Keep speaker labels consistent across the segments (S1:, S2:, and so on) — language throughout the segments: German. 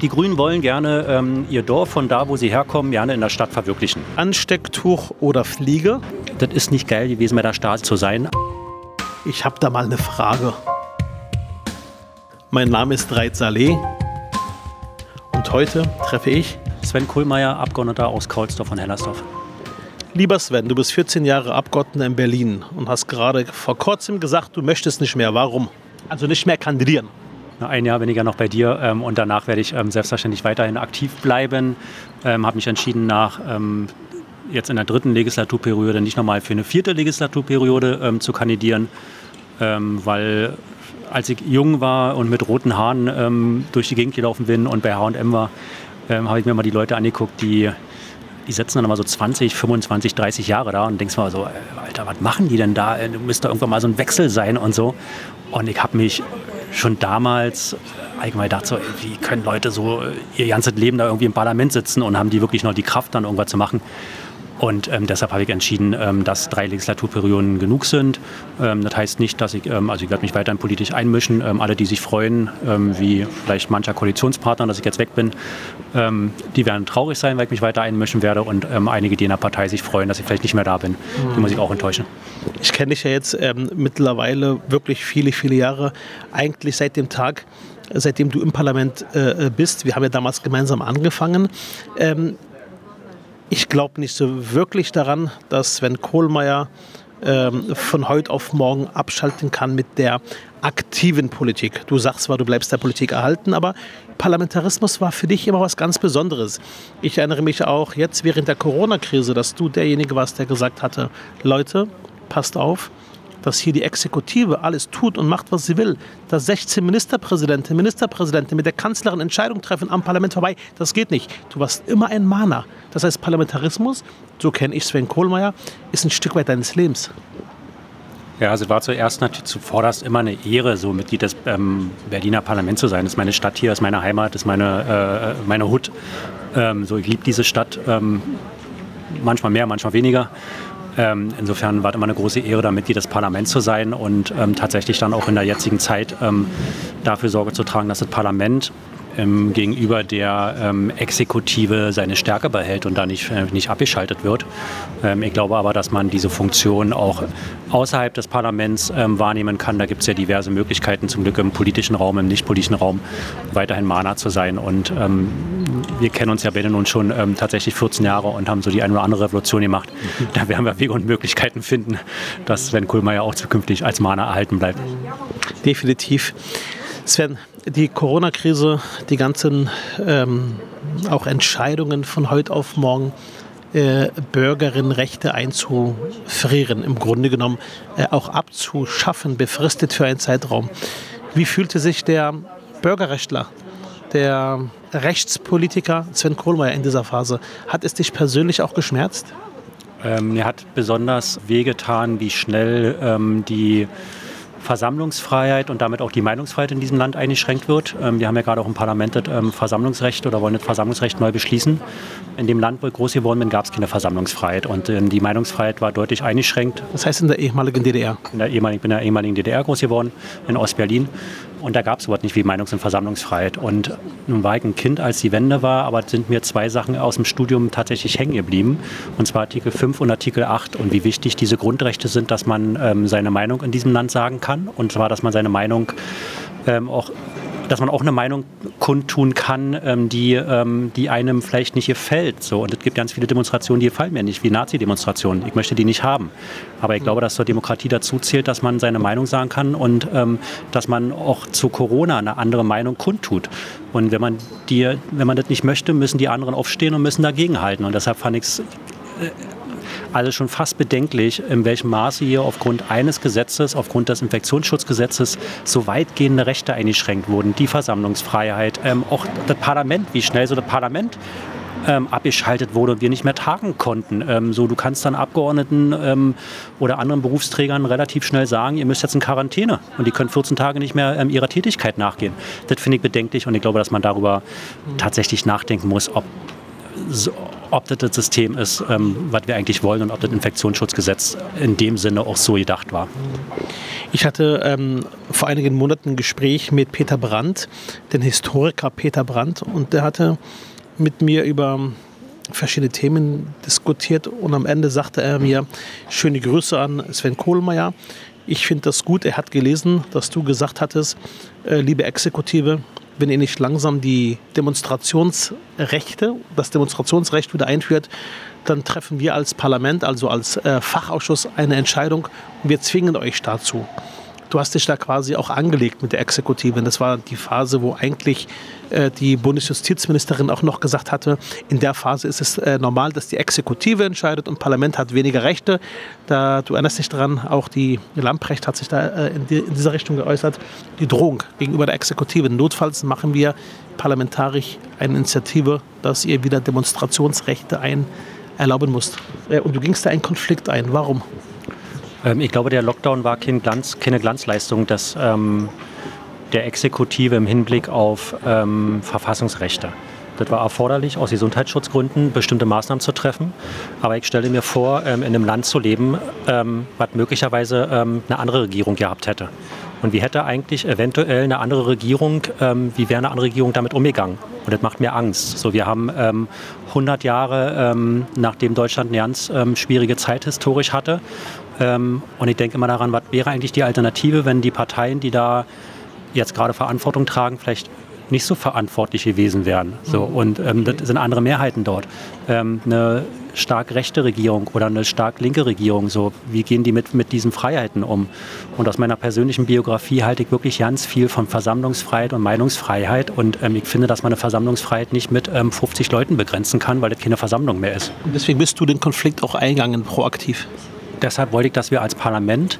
S1: Die Grünen wollen gerne ähm, ihr Dorf von da, wo sie herkommen, gerne in der Stadt verwirklichen.
S2: Anstecktuch oder Fliege?
S1: Das ist nicht geil gewesen, bei der Stasi zu sein.
S2: Ich habe da mal eine Frage. Mein Name ist Reit Saleh und heute treffe ich
S1: Sven Kohlmeier, Abgeordneter aus Kaulsdorf und Hellersdorf.
S2: Lieber Sven, du bist 14 Jahre Abgeordneter in Berlin und hast gerade vor kurzem gesagt, du möchtest nicht mehr. Warum? Also nicht mehr kandidieren.
S1: Ein Jahr ja noch bei dir ähm, und danach werde ich ähm, selbstverständlich weiterhin aktiv bleiben. Ähm, habe mich entschieden, nach ähm, jetzt in der dritten Legislaturperiode nicht nochmal für eine vierte Legislaturperiode ähm, zu kandidieren, ähm, weil als ich jung war und mit roten Haaren durch die Gegend gelaufen bin und bei H&M war, habe ich mir mal die Leute angeguckt, die die sitzen dann immer so 20, 25, 30 Jahre da und denkst mal so, äh, Alter, was machen die denn da? Äh, du müsste irgendwann mal so ein Wechsel sein und so. Und ich habe mich schon damals allgemein gedacht, so, wie können Leute so ihr ganzes Leben da irgendwie im Parlament sitzen und haben die wirklich noch die Kraft, dann irgendwas zu machen? Und ähm, deshalb habe ich entschieden, ähm, dass drei Legislaturperioden genug sind. Ähm, das heißt nicht, dass ich, ähm, also ich werde mich weiterhin politisch einmischen. Ähm, alle, die sich freuen, ähm, wie vielleicht mancher Koalitionspartner, dass ich jetzt weg bin, die werden traurig sein, weil ich mich weiter einmischen werde. Und einige, die in der Partei sich freuen, dass ich vielleicht nicht mehr da bin, mhm. die muss ich auch enttäuschen.
S2: Ich kenne dich ja jetzt mittlerweile wirklich viele, viele Jahre. Eigentlich seit dem Tag, seitdem du im Parlament äh, bist. Wir haben ja damals gemeinsam angefangen. Ähm, ich glaube nicht so wirklich daran, dass Sven Kohlmeier ähm, von heute auf morgen abschalten kann mit der aktiven Politik. Du sagst zwar, du bleibst der Politik erhalten, aber Parlamentarismus war für dich immer was ganz Besonderes. Ich erinnere mich auch jetzt während der Corona-Krise, dass du derjenige warst, der gesagt hatte, Leute, passt auf, dass hier die Exekutive alles tut und macht, was sie will. Dass 16 Ministerpräsidenten, Ministerpräsidenten mit der Kanzlerin Entscheidungen treffen am Parlament vorbei, das geht nicht. Du warst immer ein Mahner. Das heißt, Parlamentarismus, so kenne ich Sven Kohlmeier, ist ein Stück weit deines Lebens.
S1: Ja, also war zuerst natürlich zuvorderst immer eine Ehre, so Mitglied des ähm, Berliner Parlaments zu sein. Das ist meine Stadt hier, das ist meine Heimat, das ist meine, äh, meine Hut. Ähm, so, ich liebe diese Stadt, ähm, manchmal mehr, manchmal weniger. Ähm, insofern war es immer eine große Ehre, da Mitglied des Parlaments zu sein und ähm, tatsächlich dann auch in der jetzigen Zeit ähm, dafür Sorge zu tragen, dass das Parlament ähm, gegenüber der ähm, Exekutive seine Stärke behält und da nicht, äh, nicht abgeschaltet wird. Ähm, ich glaube aber, dass man diese Funktion auch außerhalb des Parlaments ähm, wahrnehmen kann. Da gibt es ja diverse Möglichkeiten, zum Glück im politischen Raum, im nicht-politischen Raum weiterhin Mana zu sein. Und ähm, wir kennen uns ja beide nun schon ähm, tatsächlich 14 Jahre und haben so die eine oder andere Revolution gemacht. Da werden wir Wege und Möglichkeiten finden, dass Sven Kohlmeier auch zukünftig als Mana erhalten bleibt.
S2: Definitiv. Sven, die Corona-Krise, die ganzen ähm, auch Entscheidungen von heute auf morgen, äh, Bürgerinnenrechte einzufrieren, im Grunde genommen äh, auch abzuschaffen, befristet für einen Zeitraum. Wie fühlte sich der Bürgerrechtler, der Rechtspolitiker Sven Kohlmeier in dieser Phase? Hat es dich persönlich auch geschmerzt?
S1: Ähm, mir hat besonders wehgetan, wie schnell ähm, die Versammlungsfreiheit und damit auch die Meinungsfreiheit in diesem Land eingeschränkt wird. Ähm, wir haben ja gerade auch im Parlament das ähm, Versammlungsrecht oder wollen das Versammlungsrecht neu beschließen. In dem Land, wo ich groß geworden bin, gab es keine Versammlungsfreiheit und ähm, die Meinungsfreiheit war deutlich eingeschränkt.
S2: Das heißt in der ehemaligen DDR?
S1: In der ehemaligen, ich bin in der ehemaligen DDR groß geworden, in Ostberlin. Und da gab es überhaupt nicht wie Meinungs- und Versammlungsfreiheit. Und nun war ich ein Kind, als die Wende war, aber sind mir zwei Sachen aus dem Studium tatsächlich hängen geblieben. Und zwar Artikel 5 und Artikel 8 und wie wichtig diese Grundrechte sind, dass man ähm, seine Meinung in diesem Land sagen kann. Und zwar, dass man seine Meinung ähm, auch dass man auch eine Meinung kundtun kann, ähm, die, ähm, die einem vielleicht nicht gefällt. So. Und es gibt ganz viele Demonstrationen, die gefallen mir nicht, wie Nazi-Demonstrationen. Ich möchte die nicht haben. Aber ich glaube, dass zur Demokratie dazu zählt, dass man seine Meinung sagen kann und ähm, dass man auch zu Corona eine andere Meinung kundtut. Und wenn man, die, wenn man das nicht möchte, müssen die anderen aufstehen und müssen dagegenhalten. Und deshalb fand ich es äh, also schon fast bedenklich, in welchem Maße hier aufgrund eines Gesetzes, aufgrund des Infektionsschutzgesetzes, so weitgehende Rechte eingeschränkt wurden. Die Versammlungsfreiheit, ähm, auch das Parlament, wie schnell so das Parlament ähm, abgeschaltet wurde und wir nicht mehr tagen konnten. Ähm, so, du kannst dann Abgeordneten ähm, oder anderen Berufsträgern relativ schnell sagen, ihr müsst jetzt in Quarantäne und die können 14 Tage nicht mehr ähm, ihrer Tätigkeit nachgehen. Das finde ich bedenklich und ich glaube, dass man darüber tatsächlich nachdenken muss, ob ob das das System ist, ähm, was wir eigentlich wollen und ob das Infektionsschutzgesetz in dem Sinne auch so gedacht war.
S2: Ich hatte ähm, vor einigen Monaten ein Gespräch mit Peter Brandt, den Historiker Peter Brandt, und der hatte mit mir über verschiedene Themen diskutiert und am Ende sagte er mir, schöne Grüße an Sven Kohlmeier. Ich finde das gut. Er hat gelesen, dass du gesagt hattest, äh, liebe Exekutive, wenn ihr nicht langsam die Demonstrationsrechte, das Demonstrationsrecht wieder einführt, dann treffen wir als Parlament, also als äh, Fachausschuss, eine Entscheidung und wir zwingen euch dazu. Du hast dich da quasi auch angelegt mit der Exekutive. Das war die Phase, wo eigentlich äh, die Bundesjustizministerin auch noch gesagt hatte, in der Phase ist es äh, normal, dass die Exekutive entscheidet und Parlament hat weniger Rechte. Da, du erinnerst dich daran, auch die Lamprecht hat sich da äh, in, in, dieser Richtung geäußert. Die Drohung gegenüber der Exekutive. Notfalls machen wir parlamentarisch eine Initiative, dass ihr wieder Demonstrationsrechte ein erlauben musst. Und du gingst da einen Konflikt ein. Warum?
S1: Ähm, ich glaube, der Lockdown war kein Glanz, keine Glanzleistung des, ähm, der Exekutive im Hinblick auf ähm, Verfassungsrechte. Das war erforderlich, aus Gesundheitsschutzgründen bestimmte Maßnahmen zu treffen. Aber ich stelle mir vor, ähm, in einem Land zu leben, ähm, was möglicherweise ähm, eine andere Regierung gehabt hätte. Und wie hätte eigentlich eventuell eine andere Regierung, ähm, wie wäre eine andere Regierung damit umgegangen? Und das macht mir Angst. So, wir haben ähm, 100 Jahre, ähm, nachdem Deutschland eine ganz schwierige Zeit historisch hatte, und ich denke immer daran, was wäre eigentlich die Alternative, wenn die Parteien, die da jetzt gerade Verantwortung tragen, vielleicht nicht so verantwortlich gewesen wären. So, mhm. und ähm, das sind andere Mehrheiten dort. Ähm, eine stark rechte Regierung oder eine stark linke Regierung, so, wie gehen die mit, mit diesen Freiheiten um? Und aus meiner persönlichen Biografie halte ich wirklich ganz viel von Versammlungsfreiheit und Meinungsfreiheit. Und ähm, ich finde, dass man eine Versammlungsfreiheit nicht mit 50 ähm, Leuten begrenzen kann, weil das keine Versammlung mehr ist.
S2: Und deswegen bist du den Konflikt auch eingegangen, proaktiv
S1: deshalb wollte ich, dass wir als Parlament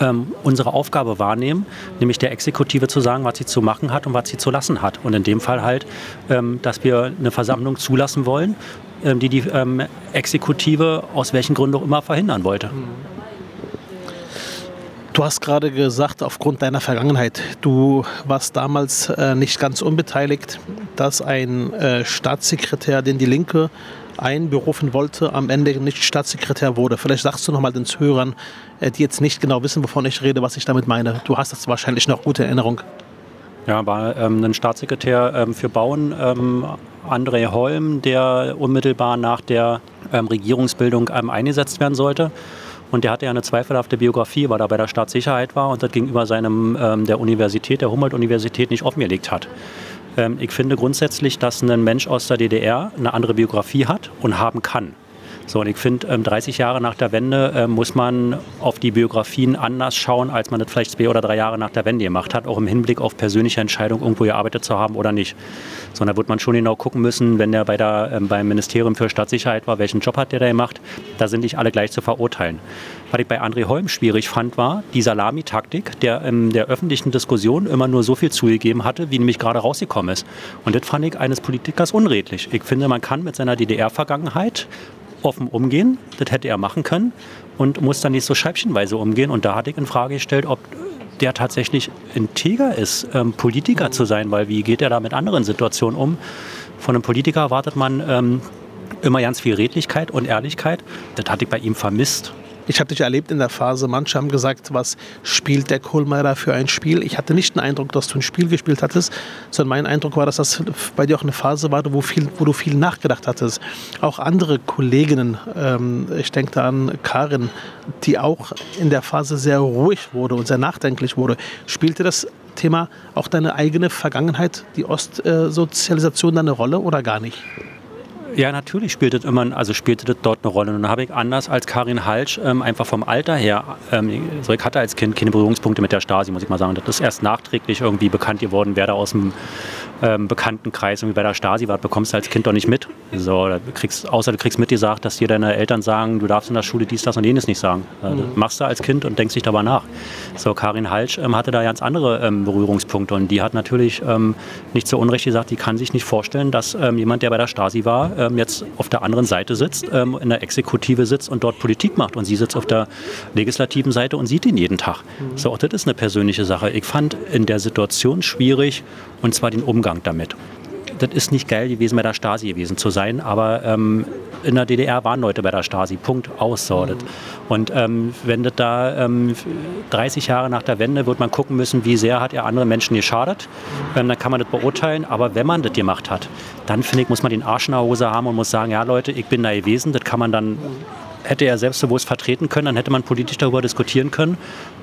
S1: ähm, unsere Aufgabe wahrnehmen, nämlich der Exekutive zu sagen, was sie zu machen hat und was sie zu lassen hat. Und in dem Fall halt, ähm, dass wir eine Versammlung zulassen wollen, ähm, die die ähm, Exekutive aus welchen Gründen auch immer verhindern wollte.
S2: Du hast gerade gesagt, aufgrund deiner Vergangenheit, du warst damals äh, nicht ganz unbeteiligt, dass ein äh, Staatssekretär, den die Linke einberufen wollte, am Ende nicht Staatssekretär wurde. Vielleicht sagst du noch mal den Zuhörern, äh, die jetzt nicht genau wissen, wovon ich rede, was ich damit meine. Du hast das wahrscheinlich noch gute Erinnerung.
S1: Ja, war ähm, ein Staatssekretär ähm, für Bauen, ähm, André Holm, der unmittelbar nach der ähm, Regierungsbildung ähm, eingesetzt werden sollte. Und der hatte ja eine zweifelhafte Biografie, weil er bei der Staatssicherheit war und das gegenüber seinem ähm, der Universität, der Humboldt-Universität, nicht offengelegt hat. Ähm, ich finde grundsätzlich, dass ein Mensch aus der DDR eine andere Biografie hat und haben kann. So, und ich finde, 30 ähm, Jahre nach der Wende äh, muss man auf die Biografien anders schauen, als man das vielleicht zwei oder drei Jahre nach der Wende gemacht hat, auch im Hinblick auf persönliche Entscheidung, irgendwo gearbeitet zu haben oder nicht. So, und da wird man schon genau gucken müssen, wenn der bei der, ähm, beim Ministerium für Stadtsicherheit war, welchen Job hat der da gemacht. Da sind nicht alle gleich zu verurteilen. Was ich bei André Holm schwierig fand, war die Salamitaktik, der in der öffentlichen Diskussion immer nur so viel zugegeben hatte, wie nämlich gerade rausgekommen ist. Und das fand ich eines Politikers unredlich. Ich finde, man kann mit seiner DDR-Vergangenheit offen umgehen. Das hätte er machen können und muss dann nicht so scheibchenweise umgehen. Und da hatte ich in Frage gestellt, ob der tatsächlich integer ist, ähm, Politiker zu sein, weil wie geht er da mit anderen Situationen um? Von einem Politiker erwartet man ähm, immer ganz viel Redlichkeit und Ehrlichkeit. Das hatte ich bei ihm vermisst.
S2: Ich habe dich erlebt in der Phase, manche haben gesagt, was spielt der Kohlmeier für ein Spiel? Ich hatte nicht den Eindruck, dass du ein Spiel gespielt hattest, sondern mein Eindruck war, dass das bei dir auch eine Phase war, wo, viel, wo du viel nachgedacht hattest. Auch andere Kolleginnen, ähm, ich denke da an Karin, die auch in der Phase sehr ruhig wurde und sehr nachdenklich wurde. Spielte das Thema auch deine eigene Vergangenheit, die Ostsozialisation, eine Rolle oder gar nicht?
S1: Ja, natürlich spielt das immer, also spielte das dort eine Rolle. Und dann habe ich anders als Karin Halsch ähm, einfach vom Alter her, ähm, so ich hatte als Kind keine Berührungspunkte mit der Stasi, muss ich mal sagen. Das ist erst nachträglich irgendwie bekannt geworden, wer da aus dem ähm, Bekanntenkreis irgendwie bei der Stasi war, bekommst du als Kind doch nicht mit. So, du kriegst, außer du kriegst mitgesagt, dass dir deine Eltern sagen, du darfst in der Schule dies, das und jenes nicht sagen. Äh, mhm. Machst du als Kind und denkst dich darüber nach. So, Karin Halsch ähm, hatte da ganz andere ähm, Berührungspunkte und die hat natürlich ähm, nicht zu Unrecht gesagt, die kann sich nicht vorstellen, dass ähm, jemand, der bei der Stasi war, ähm, jetzt auf der anderen Seite sitzt, in der Exekutive sitzt und dort Politik macht und sie sitzt auf der legislativen Seite und sieht ihn jeden Tag. Mhm. So, auch das ist eine persönliche Sache. Ich fand in der Situation schwierig und zwar den Umgang damit. das ist nicht geil gewesen, bei der Stasi gewesen zu sein, aber ähm, in der DDR waren Leute bei der Stasi. Punkt, aussortet. Mhm. Und ähm, wenn das da 30 ähm, Jahre nach der Wende wird man gucken müssen, wie sehr hat er andere Menschen geschadet. Ähm, dann kann man das beurteilen. Aber wenn man das gemacht hat, dann finde ich, muss man den Arsch in der Hose haben und muss sagen, ja Leute, ich bin da gewesen. Das kann man dann, hätte er selbstbewusst vertreten können, dann hätte man politisch darüber diskutieren können,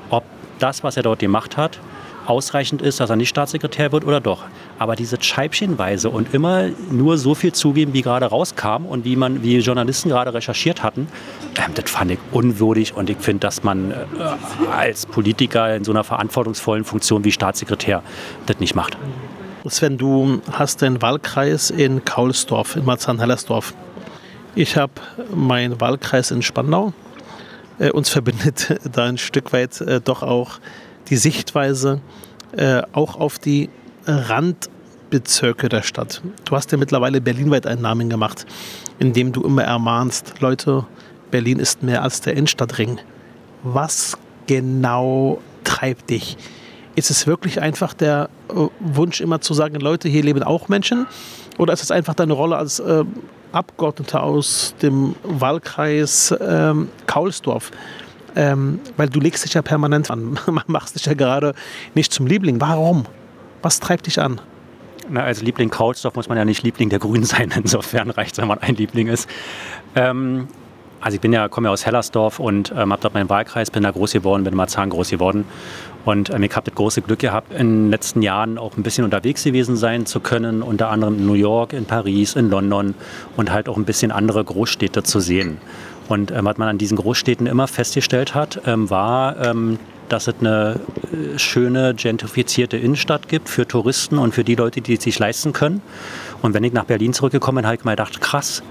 S1: ob das, was er dort gemacht hat, ausreichend ist, dass er nicht Staatssekretär wird oder doch. Aber diese Scheibchenweise und immer nur so viel zugeben, wie gerade rauskam und wie man, wie Journalisten gerade recherchiert hatten, ähm, das fand ich unwürdig und ich finde, dass man äh, als Politiker in so einer verantwortungsvollen Funktion wie Staatssekretär das nicht macht.
S2: Sven, du hast den Wahlkreis in Kaulsdorf, in Marzahn-Hellersdorf. Ich habe meinen Wahlkreis in Spandau. Äh, uns verbindet da ein Stück weit äh, doch auch die Sichtweise äh, auch auf die Randbezirke der Stadt. Du hast ja mittlerweile berlinweit einen Namen gemacht, indem du immer ermahnst, Leute, Berlin ist mehr als der Innenstadtring. Was genau treibt dich? Ist es wirklich einfach der äh, Wunsch, immer zu sagen, Leute, hier leben auch Menschen? Oder ist es einfach deine Rolle als äh, Abgeordneter aus dem Wahlkreis ähm, Kaulsdorf? Ähm, weil du legst dich ja permanent an, machst dich ja gerade nicht zum Liebling. Warum? Was treibt dich an?
S1: Na, als Liebling Kaulsdorf muss man ja nicht Liebling der Grünen sein, insofern reicht es, wenn man ein Liebling ist. Ähm, also ich bin ja, komme ja aus Hellersdorf und ähm, habe dort meinen Wahlkreis, bin da groß geworden, bin in Marzahn groß geworden. Und ähm, ich habe das große Glück gehabt, in den letzten Jahren auch ein bisschen unterwegs gewesen sein zu können, unter anderem in New York, in Paris, in London und halt auch ein bisschen andere Großstädte zu sehen. Und ähm, was man an diesen Großstädten immer festgestellt hat, ähm, war, ähm, dass es eine äh, schöne, gentrifizierte Innenstadt gibt für Touristen und für die Leute, die es sich leisten können. Und wenn ich nach Berlin zurückgekommen bin, habe ich mir gedacht, krass,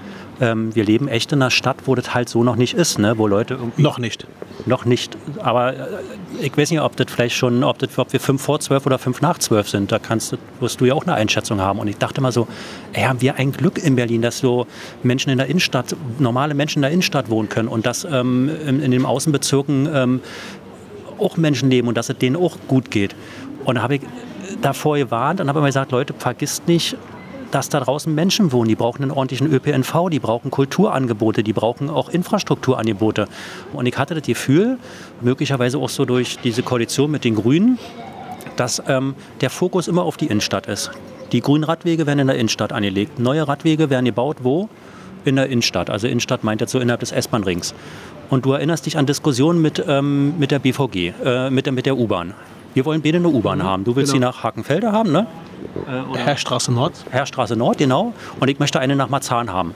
S1: ähm, wir leben echt in einer Stadt, wo das halt so noch nicht ist, ne? wo Leute.
S2: Noch nicht.
S1: Noch nicht. Aber äh, ich weiß nicht, ob das vielleicht schon, ob, das, ob wir fünf vor zwölf oder fünf nach zwölf sind. Da kannst, wirst du ja auch eine Einschätzung haben. Und ich dachte mal so, ey, haben wir ein Glück in Berlin, dass so Menschen in der Innenstadt, normale Menschen in der Innenstadt wohnen können und dass ähm, in, in den Außenbezirken ähm, auch Menschen leben und dass es denen auch gut geht. Und da habe ich davor gewarnt und habe immer gesagt, Leute, vergisst nicht, dass da draußen Menschen wohnen. Die brauchen einen ordentlichen ÖPNV, die brauchen Kulturangebote, die brauchen auch Infrastrukturangebote. Und ich hatte das Gefühl, möglicherweise auch so durch diese Koalition mit den Grünen, dass ähm, der Fokus immer auf die Innenstadt ist. Die grünen Radwege werden in der Innenstadt angelegt. Neue Radwege werden gebaut, wo? In der Innenstadt. Also Innenstadt meint jetzt so innerhalb des S-Bahn-Rings. Und du erinnerst dich an Diskussionen mit, ähm, mit der BVG, äh, mit, mit der U-Bahn. Wir wollen beide eine U-Bahn mhm. haben. Du willst genau. sie nach Hakenfelde haben, ne?
S2: Äh, Herrstraße Nord.
S1: Herrstraße Nord, genau. Und ich möchte eine nach Marzahn haben.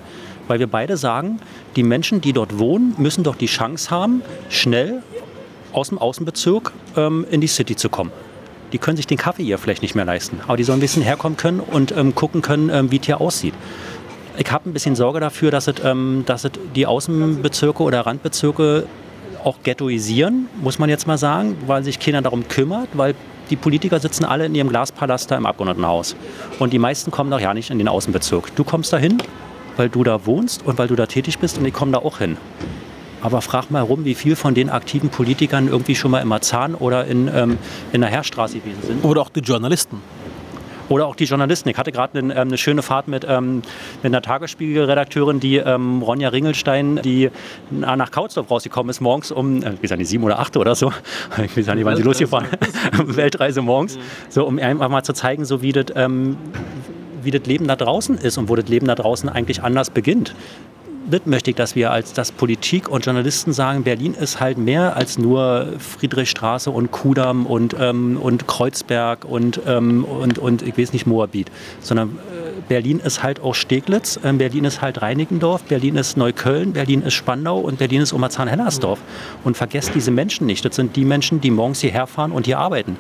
S1: Weil wir beide sagen, die Menschen, die dort wohnen, müssen doch die Chance haben, schnell aus dem Außenbezirk ähm, in die City zu kommen. Die können sich den Kaffee hier vielleicht nicht mehr leisten, aber die sollen ein bisschen herkommen können und ähm, gucken können, ähm, wie es hier aussieht. Ich habe ein bisschen Sorge dafür, dass es, ähm, dass es die Außenbezirke oder Randbezirke auch ghettoisieren, muss man jetzt mal sagen, weil sich keiner darum kümmert, weil die Politiker sitzen alle in ihrem Glaspalast da im Abgeordnetenhaus. Und die meisten kommen doch ja nicht in den Außenbezirk. Du kommst da hin, weil du da wohnst und weil du da tätig bist und ich komme da auch hin. Aber frag mal rum, wie viel von den aktiven Politikern irgendwie schon mal in Marzahn oder in, ähm, in der Herrstraße gewesen sind.
S2: Oder auch die Journalisten.
S1: Oder auch die Journalisten. Ich hatte gerade eine, ähm, eine, schöne Fahrt mit, ähm, mit einer Tagesspiegel-Redakteurin, die ähm, Ronja Ringelstein, die nach Kautsdorf rausgekommen ist, morgens um, äh, ich weiß nicht, sieben oder acht oder so. Ich weiß nicht, wann sie losgefahren Weltreise morgens. Mhm. So, um einfach mal zu zeigen, so wie das, ähm, wie das Leben da draußen ist und wo das Leben da draußen eigentlich anders beginnt das möchte ich, dass wir als das Politik und Journalisten sagen, Berlin ist halt mehr als nur Friedrichstraße und Kudamm und, ähm, und Kreuzberg und, ähm, und, und ich weiß nicht, Moabit, sondern Berlin ist halt auch Steglitz, äh, Berlin ist halt Reinickendorf, Berlin ist Neukölln, Berlin ist Spandau und Berlin ist Omerzahn-Hellersdorf. Und vergesst diese Menschen nicht. Das sind die Menschen, die morgens hierher fahren und hier arbeiten.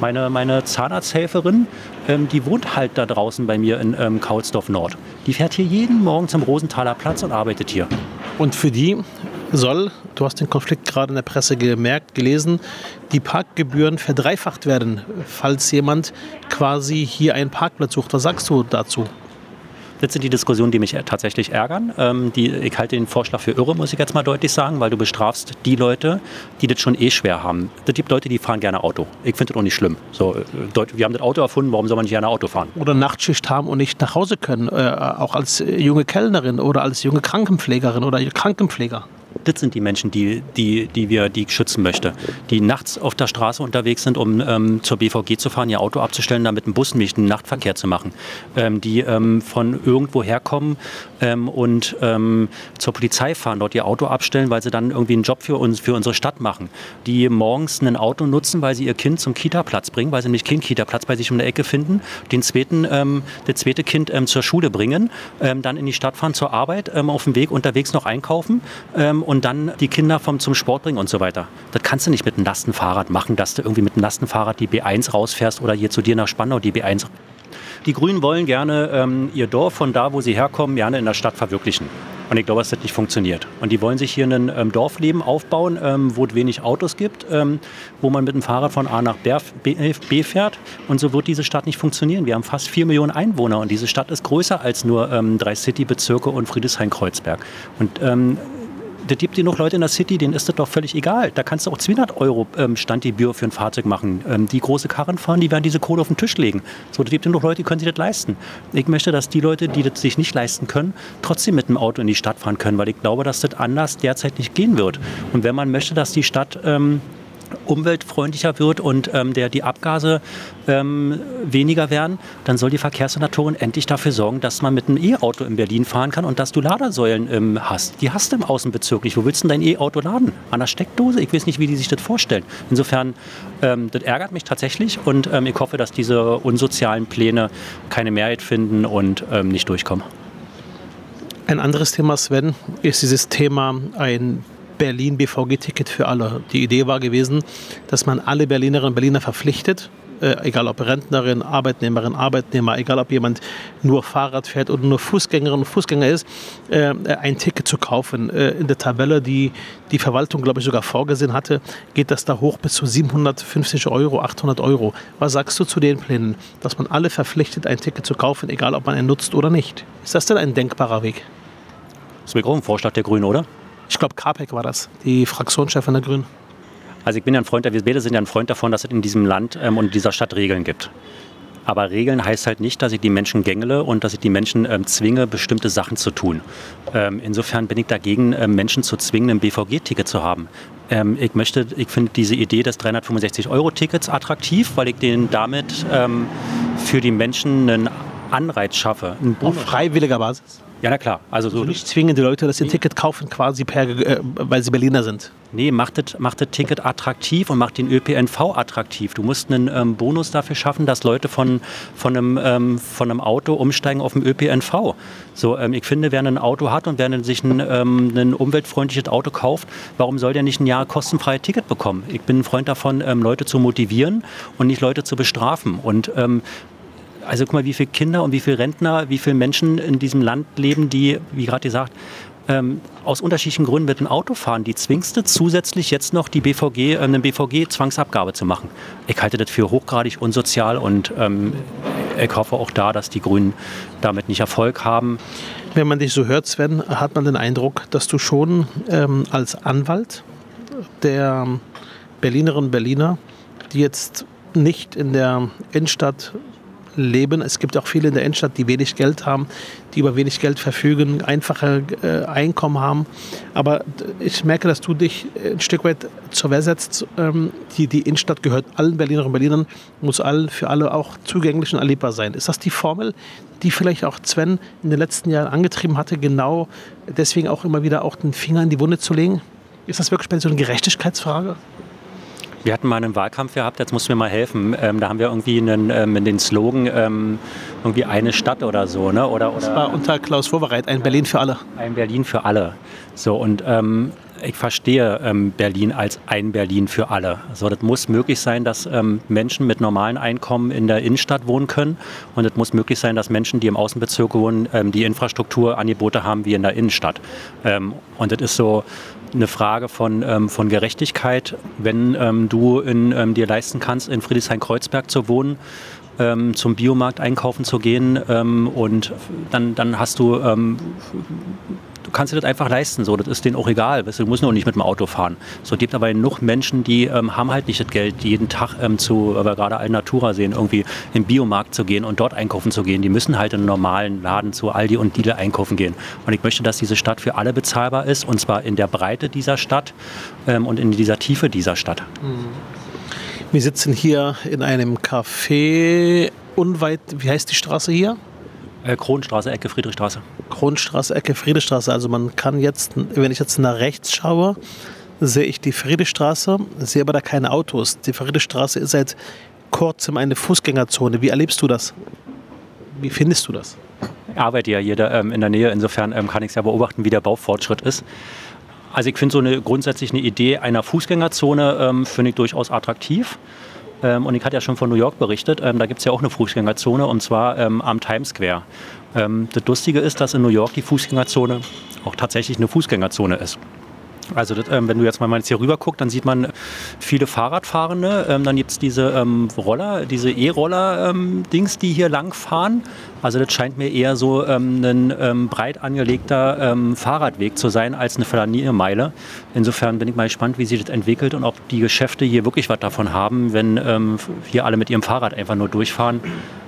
S1: Meine, meine Zahnarzthelferin, ähm, die wohnt halt da draußen bei mir in ähm, Kaulsdorf Nord. Die fährt hier jeden Morgen zum Rosenthaler Platz und arbeitet hier.
S2: Und für die soll, du hast den Konflikt gerade in der Presse gemerkt, gelesen, die Parkgebühren verdreifacht werden, falls jemand quasi hier einen Parkplatz sucht. Was sagst du dazu?
S1: Das sind die Diskussionen, die mich tatsächlich ärgern. Ähm, die, ich halte den Vorschlag für irre, muss ich jetzt mal deutlich sagen, weil du bestrafst die Leute, die das schon eh schwer haben. Es gibt Leute, die fahren gerne Auto. Ich finde das auch nicht schlimm. So, äh, wir haben das Auto erfunden, warum soll man nicht gerne Auto fahren?
S2: Oder Nachtschicht haben und nicht nach Hause können, äh, auch als junge Kellnerin oder als junge Krankenpflegerin oder Krankenpfleger
S1: das sind die Menschen, die, die, die wir die schützen möchte. Die nachts auf der Straße unterwegs sind, um ähm, zur BVG zu fahren, ihr Auto abzustellen, damit einen Bus einen Nachtverkehr zu machen. Ähm, die ähm, von irgendwo herkommen ähm, und ähm, zur Polizei fahren, dort ihr Auto abstellen, weil sie dann irgendwie einen Job für uns, für unsere Stadt machen. Die morgens ein Auto nutzen, weil sie ihr Kind zum Kita-Platz bringen, weil sie nämlich keinen Kita-Platz bei sich um der Ecke finden, den zweiten, ähm, das zweite Kind zur Schule bringen, dann in die Stadt fahren zur Arbeit, auf dem Weg unterwegs noch einkaufen und und dann die Kinder vom, zum Sport bringen und so weiter. Das kannst du nicht mit einem Lastenfahrrad machen, dass du irgendwie mit einem Lastenfahrrad die B1 rausfährst oder hier zu dir nach Spandau die B1. Die Grünen wollen gerne ähm, ihr Dorf von da, wo sie herkommen, gerne in der Stadt verwirklichen. Und ich glaube, dass das nicht funktioniert. Und die wollen sich hier ein ähm, Dorfleben aufbauen, ähm, wo es wenig Autos gibt, ähm, wo man mit dem Fahrrad von A nach B, fährt. Und so wird diese Stadt nicht funktionieren. Wir haben fast vier Millionen Einwohner und diese Stadt ist größer als nur ähm, drei City-Bezirke und Friedrichshain-Kreuzberg. Und ähm, da gibt genug Leute in der City, denen ist das doch völlig egal. Da kannst du auch 200 Euro ähm, Standgebühr für ein Fahrzeug machen. Ähm, die große Karren fahren, die werden diese Kohle auf den Tisch legen. So, da gibt genug Leute, die können sich das leisten. Ich möchte, dass die Leute, die das sich nicht leisten können, trotzdem mit dem Auto in die Stadt fahren können, weil ich glaube, dass das anders derzeit nicht gehen wird. Und wenn man möchte, dass die Stadt ähm, umweltfreundlicher wird und ähm, der, die Abgase ähm, weniger werden, dann soll die Verkehrssenatorin endlich dafür sorgen, dass man mit einem E-Auto in Berlin fahren kann und dass du Ladersäulen ähm, hast. Die hast du im Außenbezirk nicht. Wo willst du denn dein E-Auto laden? An der Steckdose? Ich weiß nicht, wie die sich das vorstellen. Insofern, ähm, das ärgert mich tatsächlich und ähm, ich hoffe, dass diese unsozialen Pläne keine Mehrheit finden und ähm, nicht durchkommen.
S2: Ein anderes Thema, Sven, ist dieses Thema ein Berlin BVG-Ticket für alle. Die Idee war gewesen, dass man alle Berlinerinnen und Berliner verpflichtet, äh, egal ob Rentnerin, Arbeitnehmerin, Arbeitnehmer, egal ob jemand nur Fahrrad fährt oder nur Fußgängerin und Fußgänger ist, äh, ein Ticket zu kaufen. Äh, in der Tabelle, die die Verwaltung, glaube ich, sogar vorgesehen hatte, geht das da hoch bis zu 750 Euro, 800 Euro. Was sagst du zu den Plänen, dass man alle verpflichtet, ein Ticket zu kaufen, egal ob man ihn nutzt oder nicht? Ist das denn ein denkbarer Weg?
S1: Das wäre auch ein Vorschlag der Grünen, oder?
S2: Ich glaube, Kapek war das, die Fraktionschefin der Grünen.
S1: Also ich bin ja ein Freund, wir beide sind ja ein Freund davon, dass es in diesem Land ähm, und dieser Stadt Regeln gibt. Aber Regeln heißt halt nicht, dass ich die Menschen gängle und dass ich die Menschen ähm, zwinge, bestimmte Sachen zu tun. Ähm, insofern bin ich dagegen, ähm, Menschen zu zwingen, ein BVG-Ticket zu haben. Ähm, ich möchte, ich finde diese Idee des 365-Euro-Tickets attraktiv, weil ich den damit ähm, für die Menschen einen Anreiz schaffe.
S2: Auf freiwilliger Basis?
S1: Ja, na klar.
S2: Also, so also nicht zwingen die Leute, dass sie ein Ticket kaufen, quasi per, äh, weil sie Berliner sind.
S1: Nee, macht das, macht das Ticket attraktiv und macht den ÖPNV attraktiv. Du musst einen ähm, Bonus dafür schaffen, dass Leute von, von, einem, ähm, von einem Auto umsteigen auf den ÖPNV. So, ähm, ich finde, wer ein Auto hat und wer sich ein, ähm, ein umweltfreundliches Auto kauft, warum soll der nicht ein Jahr kostenfreies Ticket bekommen? Ich bin ein Freund davon, ähm, Leute zu motivieren und nicht Leute zu bestrafen. Und ähm, also guck mal, wie viele Kinder und wie viele Rentner, wie viele Menschen in diesem Land leben, die, wie gerade gesagt, ähm, aus unterschiedlichen Gründen mit dem Auto fahren. Die zwingst du zusätzlich jetzt noch die BVG, äh, eine BVG-Zwangsabgabe zu machen. Ich halte das für hochgradig unsozial und ähm, ich hoffe auch da, dass die Grünen damit nicht Erfolg haben.
S2: Wenn man dich so hört, Sven, hat man den Eindruck, dass du schon ähm, als Anwalt der Berlinerinnen und Berliner, die jetzt nicht in der Innenstadt leben. Es gibt auch viele in der Innenstadt, die wenig Geld haben, die über wenig Geld verfügen, einfache äh, Einkommen haben. Aber ich merke, dass du dich ein Stück weit zur Wehr setzt. Ähm, die, die Innenstadt gehört allen Berlinerinnen und Berlinern, muss all, für alle auch zugänglich und erlebbar sein. Ist das die Formel, die vielleicht auch Sven in den letzten Jahren angetrieben hatte, genau deswegen auch immer wieder auch den Finger in die Wunde zu legen? Ist das wirklich so eine Gerechtigkeitsfrage?
S1: Wir hatten mal einen Wahlkampf gehabt, jetzt musst du mir mal helfen. Ähm, da haben wir irgendwie einen, ähm, den Slogan ähm, irgendwie eine Stadt oder so, ne? Oder, oder,
S2: das war unter Klaus Vorbereit, ein Berlin für alle.
S1: Ein Berlin für alle. So und ähm, ich verstehe ähm, Berlin als ein Berlin für alle. So, das muss möglich sein, dass ähm, Menschen mit normalen Einkommen in der Innenstadt wohnen können. Und es muss möglich sein, dass Menschen, die im Außenbezirk wohnen, ähm, die Infrastrukturangebote haben wie in der Innenstadt. Ähm, und das ist so eine Frage von, ähm, von Gerechtigkeit. Wenn ähm, du in, dir leisten kannst, in Friedrichshain-Kreuzberg zu wohnen, ähm, zum Biomarkt einkaufen zu gehen ähm, und dann, dann hast du ähm, du kannst dir das einfach leisten. So, das ist denen auch egal. Weißt du, du musst nur nicht mit dem Auto fahren. So gibt aber genug Menschen, die ähm, haben halt nicht das Geld, jeden Tag ähm, zu, weil wir gerade Alnatura sehen, irgendwie im Biomarkt zu gehen und dort einkaufen zu gehen. Die müssen halt in einen normalen Laden zu Aldi und Lidl einkaufen gehen. Und ich möchte, dass diese Stadt für alle bezahlbar ist und zwar in der Breite dieser Stadt ähm, und in dieser Tiefe dieser Stadt.
S2: Wir sitzen hier in einem Café unweit, wie heißt die Straße hier?
S1: Äh, Kronstraße, Ecke Friedrichstraße.
S2: Kronstraße, Ecke Friedrichstraße. Also man kann jetzt, wenn ich jetzt nach rechts schaue, sehe ich die Friedrichstraße, sehe aber da keine Autos. Die Friedrichstraße ist seit kurzem eine Fußgängerzone. Wie erlebst du das? Wie findest du das?
S1: Ich arbeite ja da, ähm, in der Nähe, insofern ähm, kann ich es ja beobachten, wie der Baufortschritt ist. Also ich finde so eine grundsätzlich eine Idee einer Fußgängerzone ähm, finde ich durchaus attraktiv. Ähm, und ich hatte ja schon von New York berichtet, ähm, da gibt es ja auch eine Fußgängerzone und zwar ähm, am Times Square. Ähm, das Lustige ist, dass in New York die Fußgängerzone auch tatsächlich eine Fußgängerzone ist. Also das, ähm, wenn du jetzt mal jetzt hier rüber guckst, dann sieht man viele Fahrradfahrende. Ähm, dann gibt es diese ähm, Roller, diese E-Roller-Dings, die hier lang fahren. Also das scheint mir eher so ähm, ein ähm, breit angelegter ähm, Fahrradweg zu sein als eine Flaniermeile. Insofern bin ich mal gespannt, wie sich das entwickelt und ob die Geschäfte hier wirklich was davon haben, wenn hier alle mit ihrem Fahrrad einfach nur durchfahren.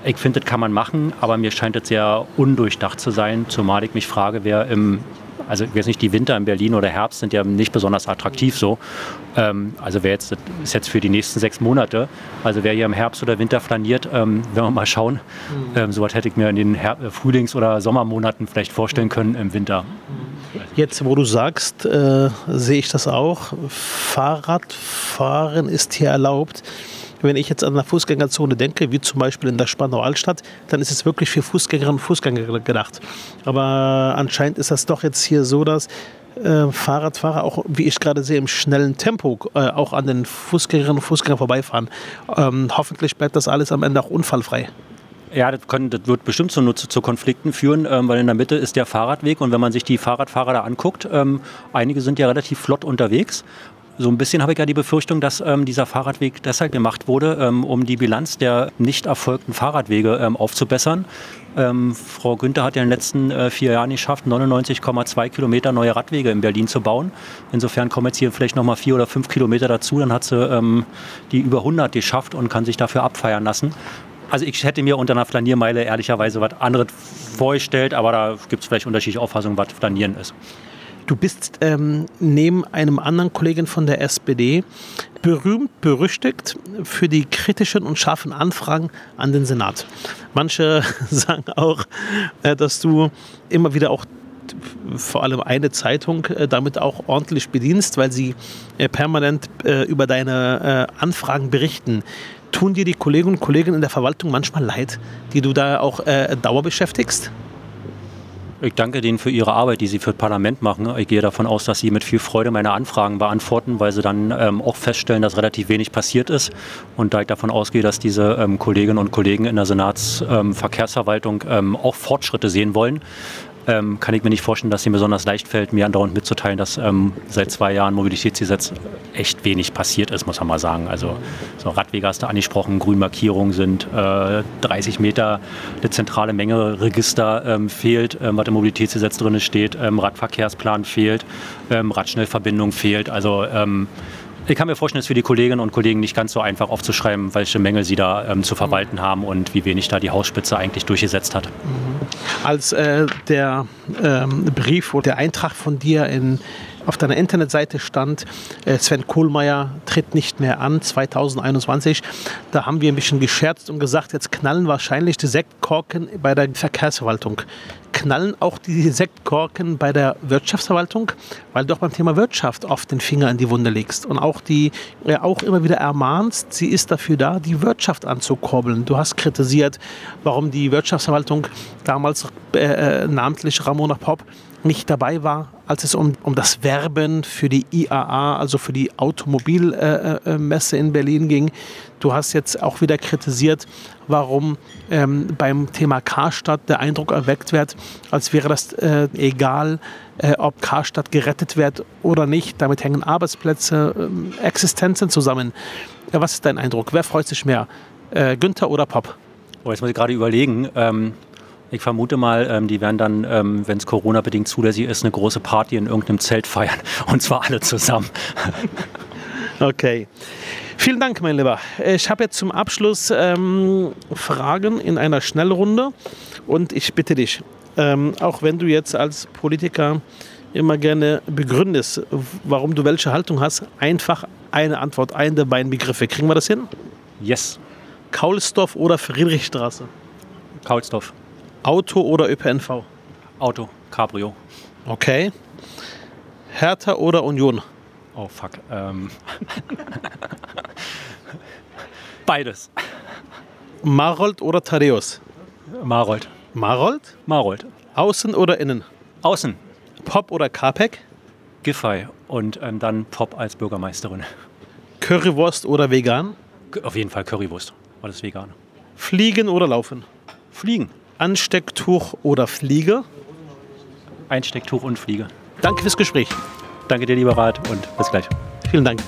S1: Ich finde, das kann man machen, aber mir scheint es sehr undurchdacht zu sein, zumal ich mich frage, wer im also ich weiß nicht, die Winter in Berlin oder Herbst sind ja nicht besonders attraktiv so. Ähm, also wer jetzt, ist jetzt für die nächsten sechs Monate, also wer hier im Herbst oder Winter flaniert, ähm, werden wir mal schauen. Mhm. Ähm, sowas hätte ich mir in den Her äh, Frühlings- oder Sommermonaten vielleicht vorstellen können im Winter.
S2: Jetzt, wo du sagst, äh, sehe ich das auch. Fahrradfahren ist hier erlaubt. Wenn ich jetzt an eine Fußgängerzone denke, wie zum Beispiel in der Spandau Altstadt, dann ist es wirklich für Fußgängerinnen und Fußgänger gedacht. Aber anscheinend ist das doch jetzt hier so, dass äh, Fahrradfahrer auch, wie ich gerade sehe, im schnellen Tempo äh, auch an den Fußgängerinnen und Fußgängern vorbeifahren. Ähm, hoffentlich bleibt das alles am Ende auch unfallfrei.
S1: Ja, das, können, das, wird bestimmt zu, zu, Konflikten führen, ähm, weil in der Mitte ist der Fahrradweg und wenn man sich die Fahrradfahrer da anguckt, ähm, einige sind ja relativ flott unterwegs so ein bisschen habe ich ja die Befürchtung, dass ähm, dieser Fahrradweg deshalb gemacht wurde, ähm, um die Bilanz der nicht erfolgten Fahrradwege ähm, aufzubessern. Ähm, Frau Günther hat ja in den letzten äh, vier Jahren geschafft, 99,2 Kilometer neue Radwege in Berlin zu bauen. Insofern kommen jetzt hier vielleicht noch mal vier oder fünf Kilometer dazu. Dann hat sie ähm, die über 100 geschafft und kann sich dafür abfeiern lassen. Also ich hätte mir unter einer Flaniermeile ehrlicherweise was anderes vorgestellt, aber da gibt es vielleicht unterschiedliche Auffassungen, was Flanieren ist.
S2: Du bist ähm, neben einem anderen Kollegen von der SPD berühmt, berüchtigt für die kritischen und scharfen Anfragen an den Senat. Manche sagen auch, äh, dass du immer wieder auch vor allem eine Zeitung äh, damit auch ordentlich bedienst, weil sie äh, permanent äh, über deine Anfragen berichten. Tun dir die Kolleginnen und Kollegen in der Verwaltung manchmal leid, die du da auch dauer beschäftigst?
S1: Ich danke Ihnen für Ihre Arbeit, die Sie für das Parlament machen. Ich gehe davon aus, dass Sie mit viel Freude meine Anfragen beantworten, weil Sie dann ähm, auch feststellen, dass relativ wenig passiert ist. Und da ich davon ausgehe, dass diese ähm, Kolleginnen und Kollegen in der Senatsverkehrsverwaltung ähm, auch Fortschritte sehen wollen, ähm, kann ich mir nicht vorstellen, dass es mir besonders leicht fällt, mir andauernd mitzuteilen, dass ähm, seit zwei Jahren Mobilitätsgesetz echt wenig passiert ist, muss man mal sagen. Also so Radwege hast du angesprochen, Grünmarkierungen sind äh, 30 Meter, eine zentrale Menge Register ähm, fehlt, ähm, was im Mobilitätsgesetz drin steht, ähm, Radverkehrsplan fehlt, ähm, Radschnellverbindung fehlt. Also ich kann mir vorstellen, es ist für die Kolleginnen und Kollegen nicht ganz so einfach aufzuschreiben, welche Mängel sie da ähm, zu verwalten haben und wie wenig da die Hausspitze eigentlich durchgesetzt hat. Mhm.
S2: Als äh, der ähm, Brief oder der Eintrag von dir in auf deiner Internetseite stand, äh, Sven Kohlmeier tritt nicht mehr an 2021. Da haben wir ein bisschen gescherzt und gesagt, jetzt knallen wahrscheinlich die Sektkorken bei der Verkehrsverwaltung. Knallen auch die Sektkorken bei der Wirtschaftsverwaltung, weil du auch beim Thema Wirtschaft oft den Finger in die Wunde legst und auch, die, äh, auch immer wieder ermahnst, sie ist dafür da, die Wirtschaft anzukurbeln. Du hast kritisiert, warum die Wirtschaftsverwaltung damals äh, äh namentlich Ramona Pop nicht dabei war, als es um, um das Werben für die IAA, also für die Automobilmesse äh, äh in Berlin ging. Du hast jetzt auch wieder kritisiert, warum ähm, beim Thema Karstadt der Eindruck erweckt wird, als wäre das äh, egal, äh, ob Karstadt gerettet wird oder nicht. Damit hängen Arbeitsplätze, äh, Existenzen zusammen. was ist dein Eindruck? Wer freut sich mehr? Äh, Günther oder Pop?
S1: Oh, jetzt muss ich gerade überlegen. Ähm, ich vermute mal, ähm, die werden dann, ähm, wenn es Corona-bedingt zulässig ist, eine große Party in irgendeinem Zelt feiern. Und zwar alle zusammen.
S2: Okay. Vielen Dank, mein Lieber. Ich habe jetzt zum Abschluss ähm, Fragen in einer Schnellrunde. Und ich bitte dich, ähm, auch wenn du jetzt als Politiker immer gerne begründest, warum du welche Haltung hast, einfach eine Antwort, einen der beiden Begriffe. Kriegen wir das hin?
S1: Yes.
S2: Kaulsdorf oder Friedrichstraße?
S1: Kaulsdorf.
S2: Auto oder ÖPNV?
S1: Auto. Cabrio.
S2: Okay. Hertha oder Union?
S1: Oh, fuck. Ähm. Beides.
S2: Marold oder Thaddeus?
S1: Marold.
S2: Marold?
S1: Marold.
S2: Außen oder innen?
S1: Außen.
S2: Pop oder Capek?
S1: Giffey und ähm, dann Pop als Bürgermeisterin.
S2: Currywurst oder vegan?
S1: Auf jeden Fall Currywurst. Alles vegan.
S2: Fliegen oder laufen?
S1: Fliegen.
S2: Anstecktuch oder Flieger?
S1: Einstecktuch und Fliege.
S2: Danke fürs Gespräch.
S1: Danke dir, lieber Rat, und bis gleich.
S2: Vielen Dank.